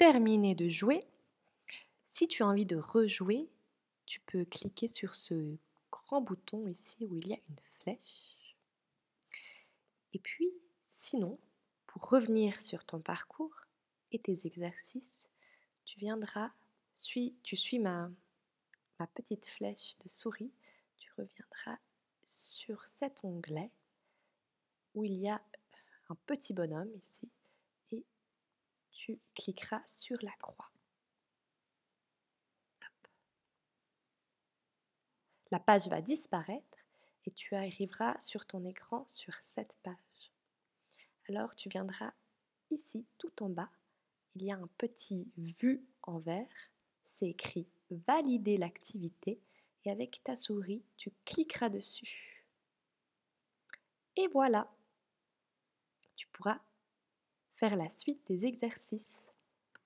terminé de jouer, si tu as envie de rejouer, tu peux cliquer sur ce grand bouton ici où il y a une flèche. Et puis, sinon, pour revenir sur ton parcours et tes exercices, tu viendras, tu suis ma, petite flèche de souris, tu reviendras sur cet onglet où il y a un petit bonhomme ici cliqueras sur la croix. La page va disparaître et tu arriveras sur ton écran sur cette page. Alors tu viendras ici tout en bas, il y a un petit vu en vert, c'est écrit valider l'activité et avec ta souris, tu cliqueras dessus. Et voilà, tu pourras faire la suite des exercices.